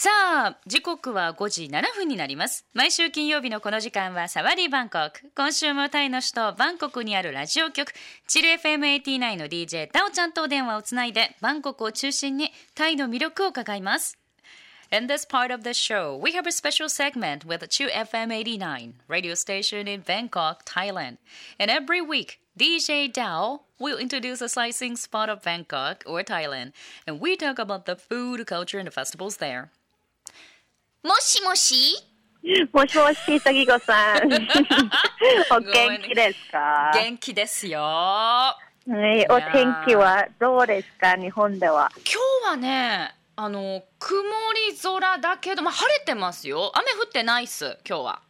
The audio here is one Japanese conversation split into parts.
さあ時刻は5時7分になります毎週金曜日のこの時間はサワディバンコク今週もタイの首都バンコクにあるラジオ局チル FM89 の DJ タオちゃんとお電話をつないでバンコクを中心にタイの魅力を伺います In this part of the show, we have a special segment with Chu FM 89, radio station in Bangkok, Thailand. And every week, DJ Dao will introduce a sightseeing spot of Bangkok or Thailand, and we talk about the food, culture, and the festivals there. もしもし？もしもし、さぎこさん。お元気ですか？元気ですよ。はい、お天気はどうですか日本では？今日はね、あの曇り空だけど、まあ、晴れてますよ。雨降ってないっす、今日は。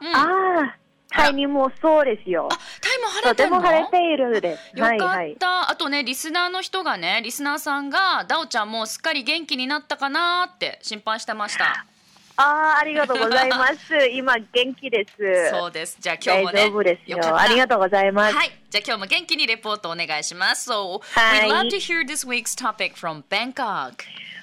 うん、ああ、タイにもそうですよ。あ、タイも晴とてれてんの？も晴れているです。よかった、はいはい。あとねリスナーの人がねリスナーさんがダオちゃんもうすっかり元気になったかなって心配してましたああ、ありがとうございます。今元気です。そうですじゃあ今日大もね丈夫ですよ。かったありがとうございます。はいじゃあ今日も元気にレポートお願いします So はい we'd love to hear this week's topic from Bangkok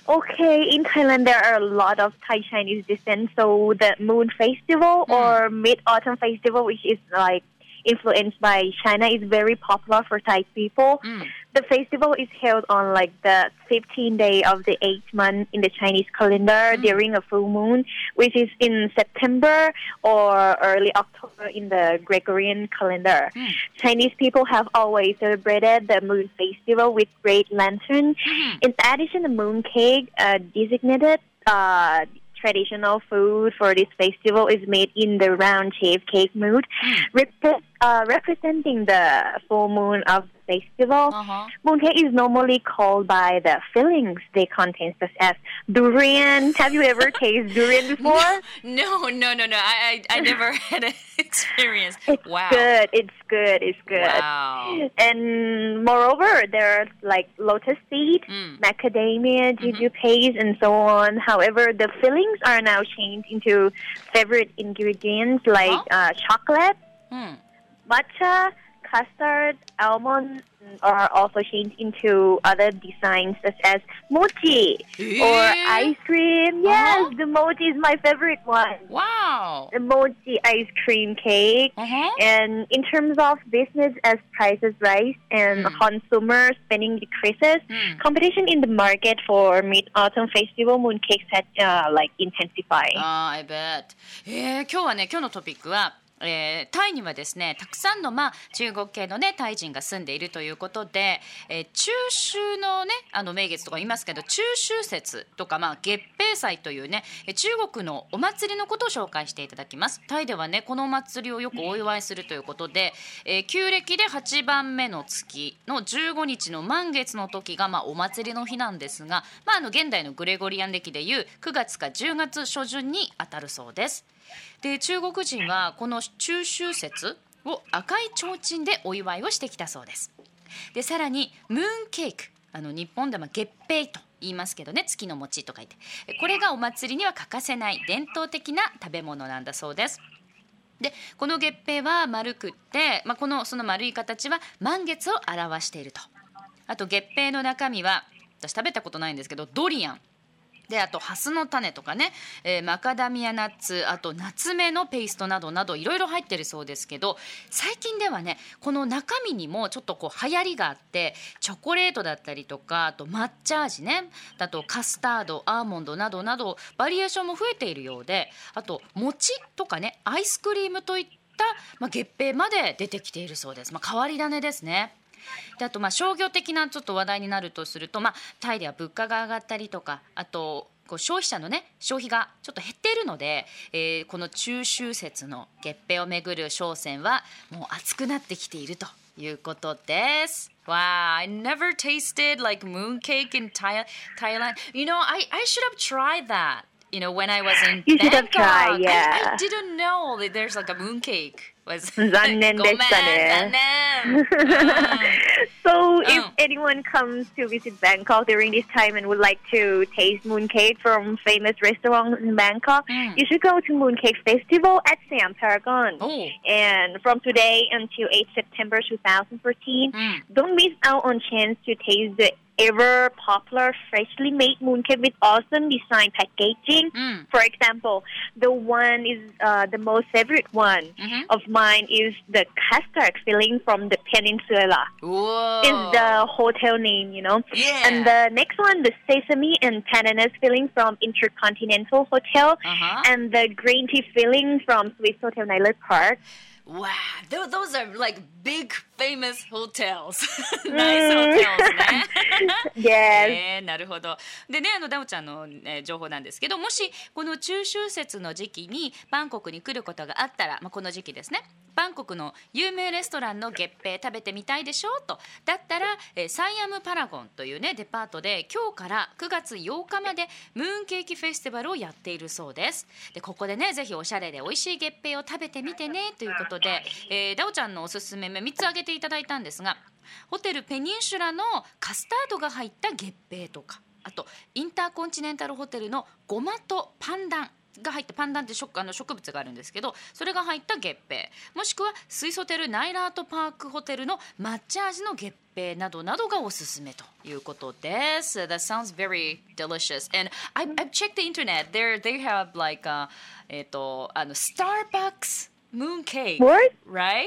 Okay, in Thailand there are a lot of Thai Chinese descent. So the Moon Festival hmm. or Mid Autumn Festival, which is like influenced by China, is very popular for Thai people. Hmm. The festival is held on like the 15th day of the eighth month in the Chinese calendar during a full moon, which is in September or early October in the Gregorian calendar. Chinese people have always celebrated the Moon Festival with great lanterns. In addition, the moon cake, uh, designated uh, traditional food for this festival, is made in the round-shaped cake mood, rep- uh, representing the full moon of the festival. Uh-huh. Mooncake is normally called by the fillings they contain, such as durian. Have you ever tasted durian before? No no no no I, I, I never had an experience It's Wow good. It's good. It's good. Wow And moreover, there are like lotus seed, Mm. macadamia, juju paste, and so on. However, the fillings are now changed into favorite ingredients like Huh? uh, chocolate, うん、matcha, custard, almond, are also changed into other designs such as mochi or Eh? ice cream. Yes, Uh-huh. the mochi is my favorite one. Wow The mochi ice cream cake. uh-huh. And in terms of business, as prices rise and Mm. consumer spending decreases, Mm. competition in the market for Mid Autumn Festival mooncakes had uh, like intensified. あー I bet えー今日はね今日のトピックは えータイにはですねたくさんの、まあ、中国系の、ね、タイ人が住んでいるということで、えー中秋の,、ね、あの名月とか言いますけど中秋節とか、まあ、月餅祭というね中国のお祭りのことを紹介していただきます。タイではねこのお祭りをよくお祝いするということで、えー旧暦で8番目の月の15日の満月の時が、まあ、お祭りの日なんですが、まあ、あの現代のグレゴリアン暦でいう9月か10月初旬に当たるそうです。で中国人はこの中秋節を赤い提灯でお祝いをしてきたそうです。でさらにムーンケーキあの日本では月餅と言いますけどね月の餅と書いて。これがお祭りには欠かせない伝統的な食べ物なんだそうです。でこの月餅は丸くって、まあ、このその丸い形は満月を表していると。あと月餅の中身は私食べたことないんですけどドリアン。であとハスの種とかね、えーマカダミアナッツあとナツメのペーストなどなどいろいろ入ってるそうですけど最近ではねこの中身にもちょっとこう流行りがあってチョコレートだったりとかあと抹茶味ねあとカスタードアーモンドなどなどバリエーションも増えているようであと餅とかねアイスクリームといった、まあ、月餅まで出てきているそうです、まあ、変わり種ですね。であとまあ商業的なちょっと話題になるとすると、まあ、タイでは物価が上がったりとかあとこう消費者のね消費がちょっと減っているので、えーこの中秋節の月餅をめぐる商戦はもう熱くなってきているということです。Wow, I never tasted like mooncake in Thai- Thailand. You know, I, I should have tried that. You know, when I was in You should have Bangkok, tried, I, I yeah. didn't know that there's like a mooncake. Was 残念でしたね。ごめん残念。うん So, if Oh. anyone comes to visit Bangkok during this time and would like to taste mooncake from famous restaurants in Bangkok, Mm. you should go to Mooncake Festival at Siam Paragon. Oh. And from today until 8 September 2014, Mm. don't miss out on chance to taste the ever popular freshly made mooncake with awesome design packaging. Mm. For example, the one is uh, the most favorite one Mhm. of mine is the custard filling from the peninsula. Whoa. Is the hotel name, you know? Yeah. And the next one, the sesame and bananas filling from Intercontinental Hotel, Uh-huh. and the green tea filling from Swiss Hotel Nyland Park. Wow, those are like big famous hotels. nice hotels ね。Yes. えーなるほど。でね、あのダオちゃんの、えー情報なんですけど、もしこの中秋節の時期にバンコクに来ることがあったら、まあ、この時期ですね。バンコクの有名レストランの月餅食べてみたいでしょうとだったら、えーサイアムパラゴンというねデパートで今日から9月8日までムーンケーキフェスティバルをやっているそうですでここでねぜひおしゃれで美味しい月餅を食べてみてねということで、えーダオちゃんのおすすめ3つ挙げていただいたんですがホテルペニンシュラのカスタードが入った月餅とかあとインターコンチネンタルホテルのごまとパンダンが入ったパンダンって植あの植物があるんですけどそれが入った月餅もしくはスイスホテルナイラートパークホテルの抹茶味の月餅などなどがおすすめということです。That sounds very delicious. And I, I've checked the internet. There they have like a えっとあの Starbucks mooncake, What? right?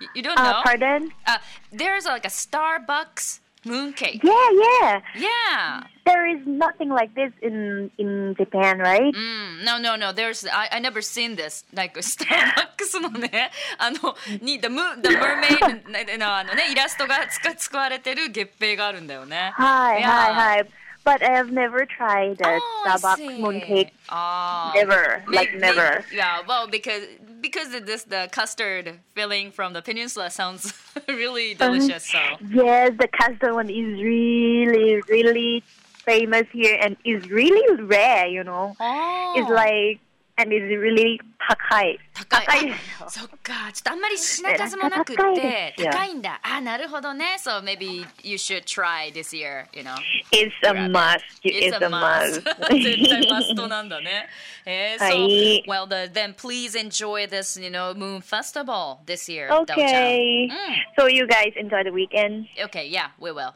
You- You don't know? Uh, pardon? Uh, there's like a Starbucks mooncake. Yeah, yeah. Yeah. There is nothing like this in in Japan, right? Mm, no, no, no. There's I, I never seen this. Like Starbucks のね、あのに the moon the mermaid のあのねイラストが使使われてる月餅があるんだよね。 Hi, Yeah. hi, hi. But I have never tried the Oh, I Starbucks see. mooncake. Ah. Never, like May- never. may- yeah, well, because because of this the custard filling from the peninsula sounds really um, delicious. So Yes, the custard one is really, really famous here and is really rare, you know. Oh. It's like, and it's really takai. 高い高いですよあそっかちょっとあんまり品数もなく高いてですよ高いんだあなるほどね So maybe you should try this year you know It's a Grab it. must. It's, a must. 絶対マストなんだね。えー、は so, い well, the, then please enjoy this, you know, Moon Festival this year. Okay. ダ So you guys enjoy the weekend. オちゃん。うん。Okay, yeah, we will.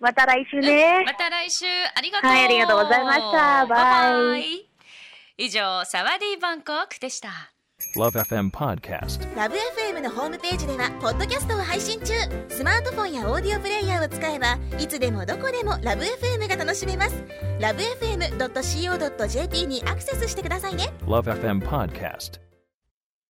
また来週ね。また来週ありがとう。はいありがとうございましたバイバイ。 以上、サワディーバンコクでした。Love FM Podcast. ラブ f m のホームページではポッドキャストを配信中スマートフォンやオーディオプレイヤーを使えばいつでもどこでもラブ f m が楽しめますラブ FM.co.jp にアクセスしてくださいね Love FM Podcast.